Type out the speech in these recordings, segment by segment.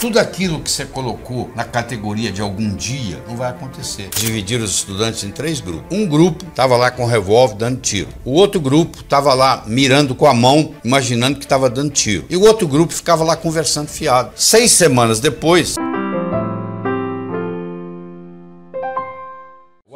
Tudo aquilo que você colocou na categoria de algum dia não vai acontecer. Dividiram os estudantes em três grupos. Um grupo estava lá com revólver dando tiro. O outro grupo estava lá mirando com a mão, imaginando que estava dando tiro. E o outro grupo ficava lá conversando fiado. Seis semanas depois.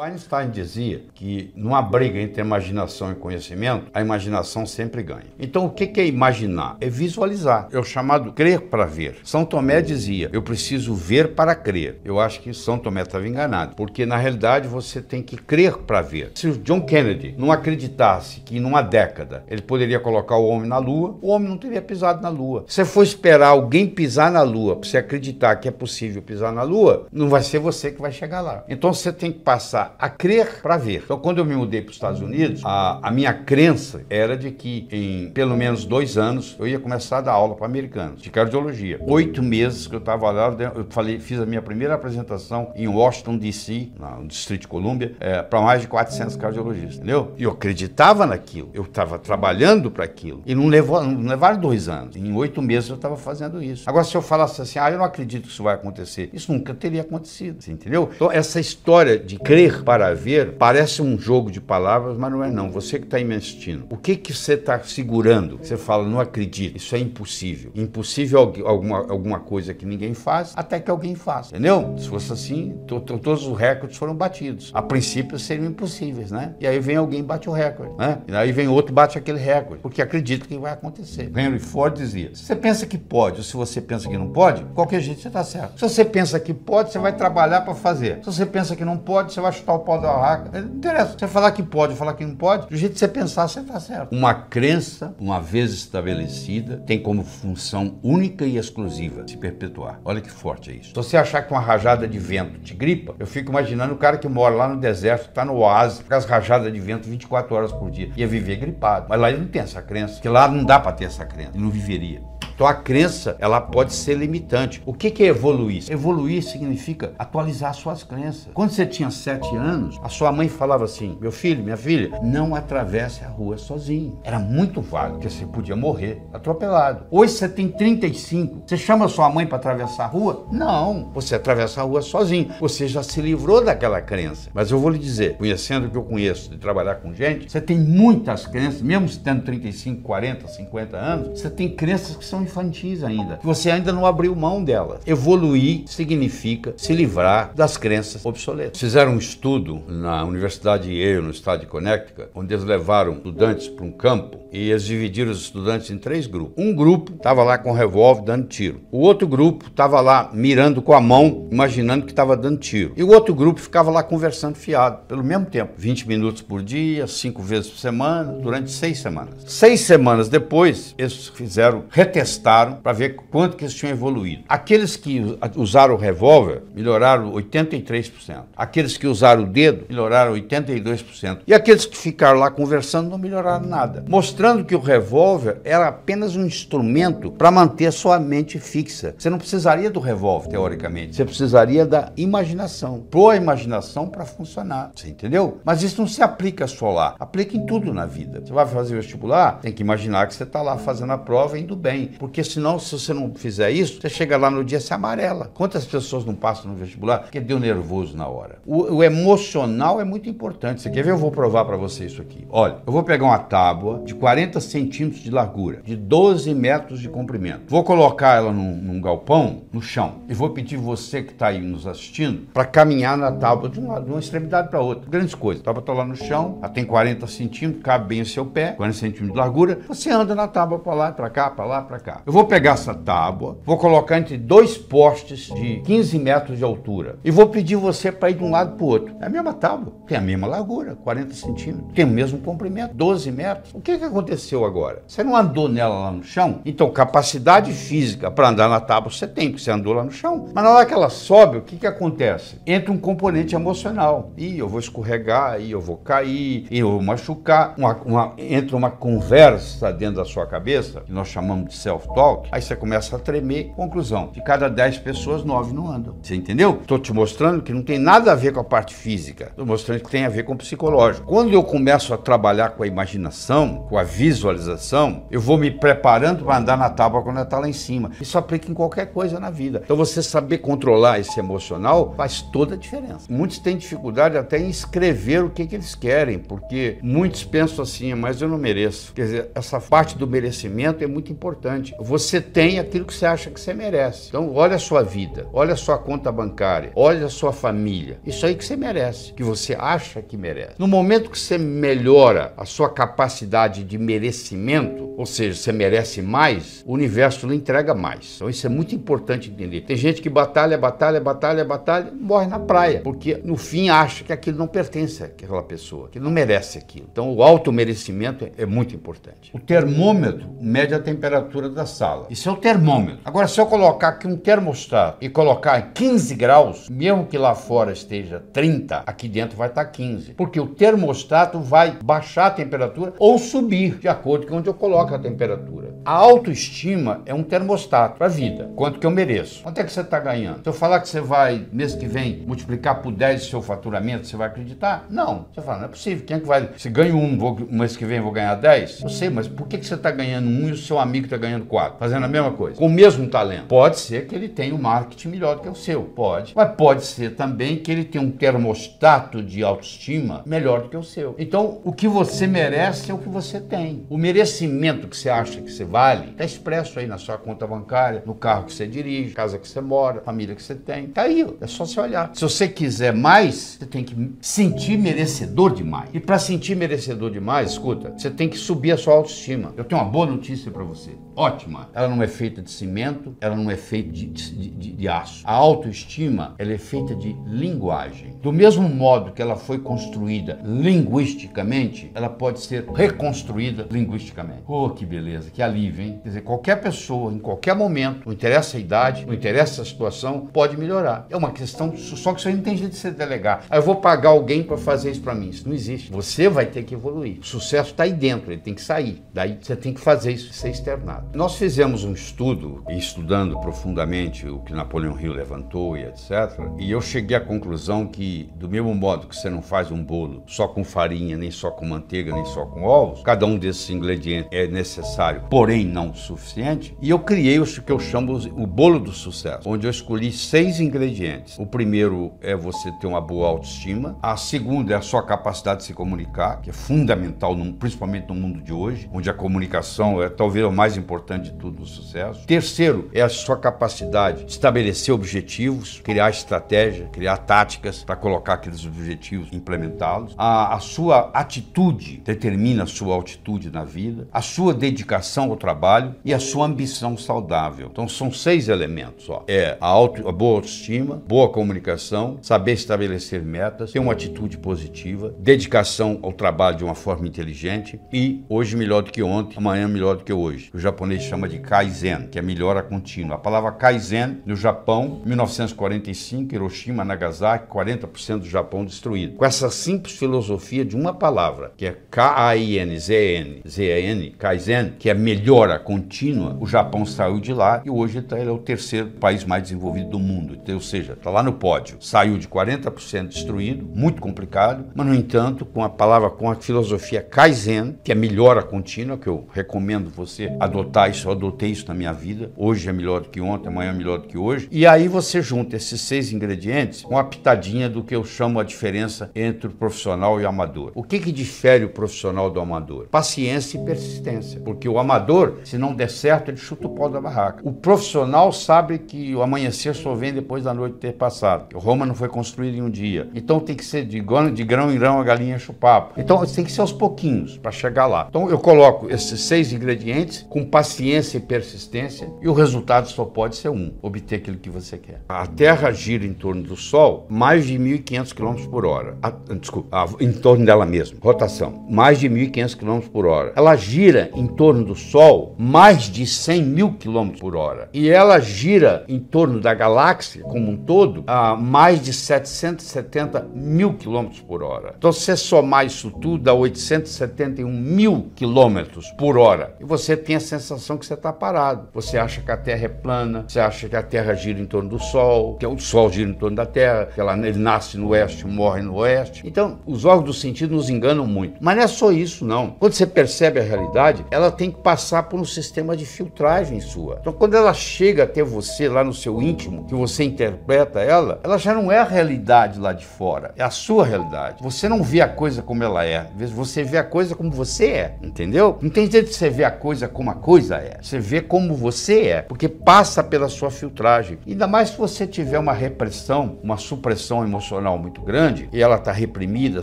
Einstein dizia que numa briga entre imaginação e conhecimento, a imaginação sempre ganha. Então, o que é imaginar? É visualizar. É o chamado crer para ver. São Tomé dizia: eu preciso ver para crer. Eu acho que São Tomé estava enganado, porque na realidade você tem que crer para ver. Se o John Kennedy não acreditasse que numa década ele poderia colocar o homem na Lua, o homem não teria pisado na Lua. Se você for esperar alguém pisar na Lua para você acreditar que é possível pisar na Lua, não vai ser você que vai chegar lá. Então você tem que passar a crer para ver. Então, quando eu me mudei para os Estados Unidos, a, a, minha crença era de que em pelo menos dois anos eu ia começar a dar aula para americanos de cardiologia. Oito meses que eu estava lá, eu falei, fiz a minha primeira apresentação em Washington D.C., no Distrito de Colômbia, é, para mais de 400 cardiologistas, entendeu? E eu acreditava naquilo. Eu estava trabalhando para aquilo. E não levou, não levaram dois anos. Em oito meses eu estava fazendo isso. Agora, se eu falasse assim, ah, eu não acredito que isso vai acontecer, isso nunca teria acontecido, entendeu? Então, essa história de crer para ver parece um jogo de palavras, mas não é não. Você que está investindo. O que que você está segurando? Você fala, não acredito, isso é impossível. Impossível alguma, alguma coisa que ninguém faz, até que alguém faça. Entendeu? Se fosse assim, to, to, todos os recordes foram batidos. A princípio seriam impossíveis, né? E aí vem alguém e bate o recorde, né? E aí vem outro e bate aquele recorde, porque acredita que vai acontecer. Henry Ford dizia: se você pensa que pode, ou se você pensa que não pode, qualquer jeito você está certo. Se você pensa que pode, você vai trabalhar para fazer. Se você pensa que não pode, você vai chutar o pau da raca. Não interessa. Você falar que pode, falar que não pode, do jeito que você pensar, você está certo. Uma crença, uma vez estabelecida, tem como função única e exclusiva se perpetuar. Olha que forte é isso. Se você achar que uma rajada de vento te gripa, eu fico imaginando o cara que mora lá no deserto, está no oásis, com as rajadas de vento 24 horas por dia, ia viver gripado. Mas lá ele não tem essa crença, porque lá não dá para ter essa crença, ele não viveria. Então a crença, ela pode ser limitante. O que, que é evoluir? Evoluir significa atualizar suas crenças. Quando você tinha sete anos, a sua mãe falava assim: meu filho, minha filha, não atravesse a rua sozinho. Era muito vago, porque você podia morrer atropelado. Hoje você tem 35, você chama sua mãe para atravessar a rua? Não, você atravessa a rua sozinho. Você já se livrou daquela crença. Mas eu vou lhe dizer, conhecendo o que eu conheço de trabalhar com gente, você tem muitas crenças, mesmo tendo 35, 40, 50 anos, você tem crenças que são infantis ainda. Você ainda não abriu mão delas. Evoluir significa se livrar das crenças obsoletas. Fizeram um estudo na Universidade de Yale, no estado de Connecticut, onde eles levaram estudantes para um campo e eles dividiram os estudantes em três grupos. Um grupo estava lá com um revólver dando tiro. O outro grupo estava lá mirando com a mão, imaginando que estava dando tiro. E o outro grupo ficava lá conversando fiado, pelo mesmo tempo. 20 minutos por dia, cinco vezes por semana, durante seis semanas. Seis semanas depois, eles fizeram retestação testaram para ver quanto que eles tinham evoluído. Aqueles que usaram o revólver melhoraram 83%. Aqueles que usaram o dedo melhoraram 82%. E aqueles que ficaram lá conversando não melhoraram nada. Mostrando que o revólver era apenas um instrumento para manter a sua mente fixa. Você não precisaria do revólver, teoricamente. Você precisaria da imaginação. Pôr a imaginação para funcionar. Você entendeu? Mas isso não se aplica só lá. Aplica em tudo na vida. Você vai fazer vestibular, tem que imaginar que você está lá fazendo a prova e indo bem. Porque senão, se você não fizer isso, você chega lá no dia se amarela. Quantas pessoas não passam no vestibular porque deu nervoso na hora? O, o emocional é muito importante. Você quer ver? Eu vou provar para você isso aqui. Olha, eu vou pegar uma tábua de 40 centímetros de largura, de 12 metros de comprimento. Vou colocar ela num, num galpão, no chão, e vou pedir você que está aí nos assistindo para caminhar na tábua de uma, de uma extremidade para outra. Grandes coisas. A tábua está lá no chão, ela tem 40 centímetros, cabe bem o seu pé, 40 centímetros de largura. Você anda na tábua para lá, para cá, para lá, para cá. Eu vou pegar essa tábua, vou colocar entre dois postes de 15 metros de altura e vou pedir você para ir de um lado para o outro. É a mesma tábua, tem a mesma largura, 40 centímetros, tem o mesmo comprimento, 12 metros. O que, que aconteceu agora? Você não andou nela lá no chão? Então, capacidade física para andar na tábua você tem, porque você andou lá no chão. Mas na hora que ela sobe, o que, que acontece? Entra um componente emocional. E eu vou escorregar, e eu vou cair, eu vou machucar. Uma, uma, entra uma conversa dentro da sua cabeça, que nós chamamos de self self-talk, aí você começa a tremer. Conclusão: de cada 10 pessoas, 9 não andam. Você entendeu? Estou te mostrando que não tem nada a ver com a parte física, estou mostrando que tem a ver com o psicológico. Quando eu começo a trabalhar com a imaginação, com a visualização, eu vou me preparando para andar na tábua quando ela está lá em cima. Isso aplica em qualquer coisa na vida. Então você saber controlar esse emocional faz toda a diferença. Muitos têm dificuldade até em escrever o que, que eles querem, porque muitos pensam assim, mas eu não mereço. Quer dizer, essa parte do merecimento é muito importante. Você tem aquilo que você acha que você merece. Então, olha a sua vida, olha a sua conta bancária, olha a sua família. Isso aí que você merece, que você acha que merece. No momento que você melhora a sua capacidade de merecimento, ou seja, você merece mais, o universo lhe entrega mais. Então, isso é muito importante entender. Tem gente que batalha, batalha, batalha, batalha, morre na praia, porque no fim acha que aquilo não pertence àquela pessoa, que não merece aquilo. Então, o auto-merecimento é, é muito importante. O termômetro mede a temperatura da sala. Isso é o termômetro. Agora, se eu colocar aqui um termostato e colocar 15 graus, mesmo que lá fora esteja 30, aqui dentro vai estar 15. Porque o termostato vai baixar a temperatura ou subir, de acordo com onde eu coloco a temperatura. A autoestima é um termostato para a vida. Quanto que eu mereço? Quanto é que você está ganhando? Se eu falar que você vai, mês que vem, multiplicar por 10 o seu faturamento, você vai acreditar? Não. Você fala, não é possível. Quem é que vai. Se ganho um, vou, mês que vem vou ganhar 10? Eu sei, mas por que, que você está ganhando um e o seu amigo está ganhando quatro? Fazendo a mesma coisa. Com o mesmo talento. Pode ser que ele tenha um marketing melhor do que o seu. Pode. Mas pode ser também que ele tenha um termostato de autoestima melhor do que o seu. Então, o que você merece é o que você tem. O merecimento que você acha que você vale está expresso aí na sua conta bancária, no carro que você dirige, casa que você mora, família que você tem. Tá aí, é só você olhar. Se você quiser mais, você tem que sentir merecedor demais. E para sentir merecedor demais, escuta, você tem que subir a sua autoestima. Eu tenho uma boa notícia para você. Ótima. Ela não é feita de cimento, ela não é feita de, de, de, de aço. A autoestima, ela é feita de linguagem. Do mesmo modo que ela foi construída linguisticamente, ela pode ser reconstruída linguisticamente. Oh, que beleza, que alívio, hein? Quer dizer, qualquer pessoa, em qualquer momento, não interessa a idade, não interessa a situação, pode melhorar. É uma questão, só que aí não tem jeito de você delegar. Aí eu vou pagar alguém para fazer isso para mim. Isso não existe. Você vai ter que evoluir. O sucesso está aí dentro, ele tem que sair. Daí você tem que fazer isso ser externado. Nós fizemos um estudo, estudando profundamente o que Napoleão Hill levantou e etc. E eu cheguei à conclusão que, do mesmo modo que você não faz um bolo só com farinha, nem só com manteiga, nem só com ovos, cada um desses ingredientes é necessário, porém não suficiente. E eu criei o que eu chamo o bolo do sucesso, onde eu escolhi seis ingredientes. O primeiro é você ter uma boa autoestima. A segunda é a sua capacidade de se comunicar, que é fundamental, principalmente no mundo de hoje, onde a comunicação é talvez o mais importante de tudo o sucesso. Terceiro é a sua capacidade de estabelecer objetivos, criar estratégia, criar táticas para colocar aqueles objetivos implementá-los. A, a sua atitude determina a sua altitude na vida, a sua dedicação ao trabalho e a sua ambição saudável. Então são seis elementos. Ó. É a, auto, a boa autoestima, boa comunicação, saber estabelecer metas, ter uma atitude positiva, dedicação ao trabalho de uma forma inteligente e hoje melhor do que ontem, amanhã melhor do que hoje. O japonês chama de Kaizen, que é melhora contínua. A palavra Kaizen no Japão, 1945, Hiroshima, Nagasaki, 40% do Japão destruído. Com essa simples filosofia de uma palavra, que é K-A-I-N-Z-N, Z-N, Kaizen, que é melhora contínua, o Japão saiu de lá e hoje tá, ele é o terceiro país mais desenvolvido do mundo. Então, ou seja, está lá no pódio. Saiu de 40% destruído, muito complicado, mas no entanto, com a palavra, com a filosofia Kaizen, que é melhora contínua, que eu recomendo você adotar isso, eu adotei isso na minha vida. Hoje é melhor do que ontem, amanhã é melhor do que hoje. E aí você junta esses seis ingredientes com uma pitadinha do que eu chamo a diferença entre o profissional e o amador. O que que difere o profissional do amador? Paciência e persistência. Porque o amador, se não der certo, ele chuta o pau da barraca. O profissional sabe que o amanhecer só vem depois da noite ter passado. Roma não foi construída em um dia. Então tem que ser de grão, de grão em grão a galinha enche o papo. Então tem que ser aos pouquinhos para chegar lá. Então eu coloco esses seis ingredientes com paciência e persistência e o resultado só pode ser um: obter aquilo que você quer. A Terra gira em torno do Sol mais de 1.500 km por hora. A, desculpa, a, em torno dela mesma. Rotação. Mais de 1.500 km por hora. Ela gira em torno do Sol Sol mais de 100 mil quilômetros por hora. E ela gira em torno da galáxia como um todo a mais de 770 mil quilômetros por hora. Então, se você somar isso tudo, dá 871 mil quilômetros por hora. E você tem a sensação que você está parado. Você acha que a Terra é plana, você acha que a Terra gira em torno do Sol, que o Sol gira em torno da Terra, que ela, ele nasce no oeste, morre no oeste. Então, os órgãos do sentido nos enganam muito. Mas não é só isso, não. Quando você percebe a realidade, ela tem que passar por um sistema de filtragem sua. Então, quando ela chega até você lá no seu íntimo, que você interpreta ela, ela já não é a realidade lá de fora, é a sua realidade. Você não vê a coisa como ela é, você vê a coisa como você é, entendeu? Não tem jeito de você ver a coisa como a coisa é. Você vê como você é, porque passa pela sua filtragem. Ainda mais se você tiver uma repressão, uma supressão emocional muito grande, e ela está reprimida,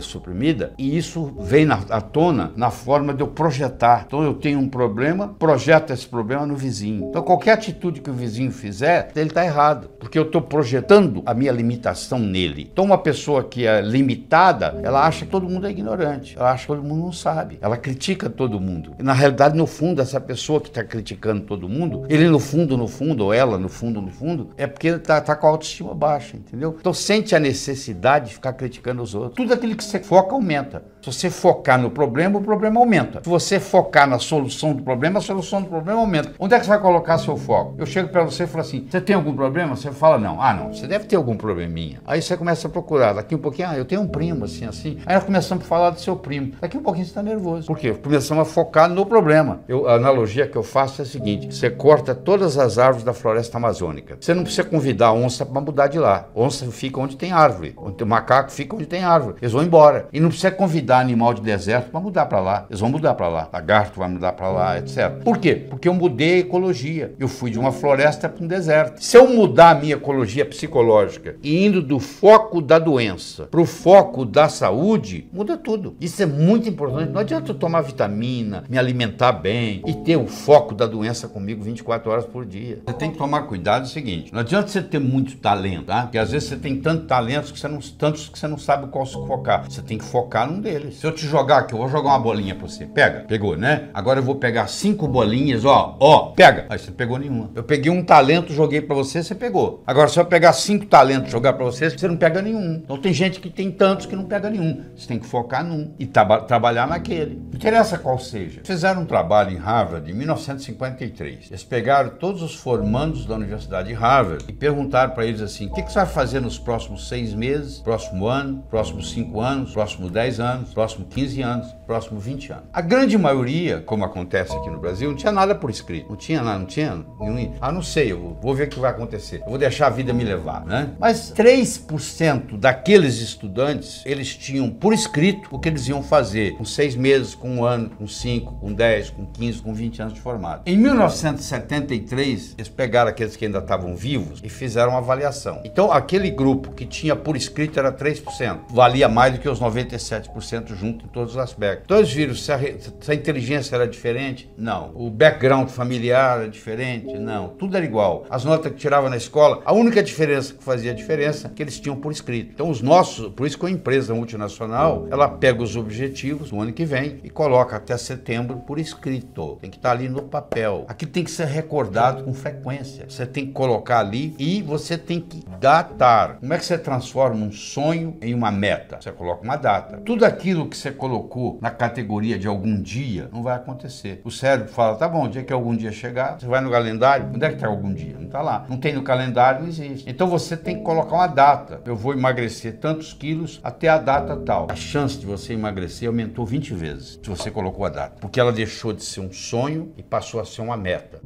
suprimida, e isso vem na, à tona na forma de eu projetar. Então eu tenho um problema, projeto esse problema no vizinho. Então qualquer atitude que o vizinho fizer, ele está errado, porque eu estou projetando a minha limitação nele. Então uma pessoa que é limitada, ela acha que todo mundo é ignorante, ela acha que todo mundo não sabe, ela critica todo mundo. E na realidade, no fundo, essa pessoa que está criticando todo mundo, ele no fundo, no fundo, ou ela no fundo, no fundo, é porque está tá com a autoestima baixa, entendeu? Então sente a necessidade de ficar criticando os outros. Tudo aquilo que você foca aumenta. Se você focar no problema, o problema aumenta. Se você focar na solução do problema, a solução do problema aumenta. Onde é que você vai colocar seu foco? Eu chego para você e falo assim: você tem algum problema? Você fala não. Ah, não, você deve ter algum probleminha. Aí você começa a procurar. Daqui um pouquinho, ah, eu tenho um primo assim, assim. Aí nós começamos a falar do seu primo. Daqui um pouquinho você está nervoso. Por quê? Começamos a focar no problema. Eu, a analogia que eu faço é a seguinte: você corta todas as árvores da floresta amazônica. Você não precisa convidar a onça para mudar de lá. Onça fica onde tem árvore. O macaco fica onde tem árvore. Eles vão embora. E não precisa convidar animal de deserto para mudar para lá. Eles vão mudar para lá. Lagarto vai mudar para lá, etc. Por quê? Porque eu mudei a ecologia. Eu fui de uma floresta para um deserto. Se eu mudar a minha ecologia psicológica e indo do foco da doença para o foco da saúde, muda tudo. Isso é muito importante. Não adianta eu tomar vitamina, me alimentar bem e ter o foco da doença comigo 24 horas por dia. Você tem que tomar cuidado é o seguinte: não adianta você ter muito talento, tá? Porque às vezes você tem tanto talento que você não, tantos que você não sabe qual focar. Você tem que focar num deles. Se eu te jogar aqui, eu vou jogar uma bolinha pra você. Pega, pegou, né? Agora eu vou pegar cinco bolinhas, ó, ó, pega. Aí você pegou nenhuma. Eu peguei um talento, joguei para você, você pegou. Agora, se eu pegar cinco talentos e jogar para você, você não pega nenhum. Então tem gente que tem tantos que não pega nenhum. Você tem que focar num e trabalhar naquele. Não interessa qual seja. Fizeram um trabalho em Harvard em 1953. Eles pegaram todos os formandos da Universidade de Harvard e perguntaram para eles assim: o que, que você vai fazer nos próximos seis meses, próximo ano, próximos cinco anos, próximos dez anos, próximos 15 anos, próximos 20 anos. A grande maioria, como acontece aqui no Brasil, não tinha nada por escrito. Não tinha nada, não tinha nenhum. Ah, não sei, eu vou ver o que vai acontecer. Eu vou deixar a vida me levar, né? Mas 3% daqueles estudantes, eles tinham por escrito o que eles iam fazer com seis meses, com um ano, com cinco, com 10, com 15, com 20 anos de formado. Em 1973, eles pegaram aqueles que ainda estavam vivos e fizeram uma avaliação. Então, aquele grupo que tinha por escrito era 3%. Valia mais do que os 97% junto em todos os aspectos. Então, eles viram se a, se a inteligência era diferente? Não. O background familiar era diferente? Não. Tudo era igual. As notas que tirava na escola, a única diferença que fazia diferença é que eles tinham por escrito. Então, os nossos, por isso que a empresa multinacional, ela pega os objetivos no ano que vem e coloca até setembro por escrito. Tem que estar ali no papel. Aqui tem que ser recordado com frequência. Você tem que colocar ali e você tem que datar. Como é que você transforma um sonho em uma meta? Você coloca uma data. Tudo aquilo que você colocou na categoria de algum dia não vai acontecer. O cérebro fala: tá bom, o dia que algum dia chegar, você vai no calendário, onde é que está algum dia? Não está lá. Não tem no calendário, não existe. Então você tem que colocar uma data. Eu vou emagrecer tantos quilos até a data tal. A chance de você emagrecer aumentou 20 vezes se você colocou a data, porque ela deixou de ser um sonho e passou a ser uma meta.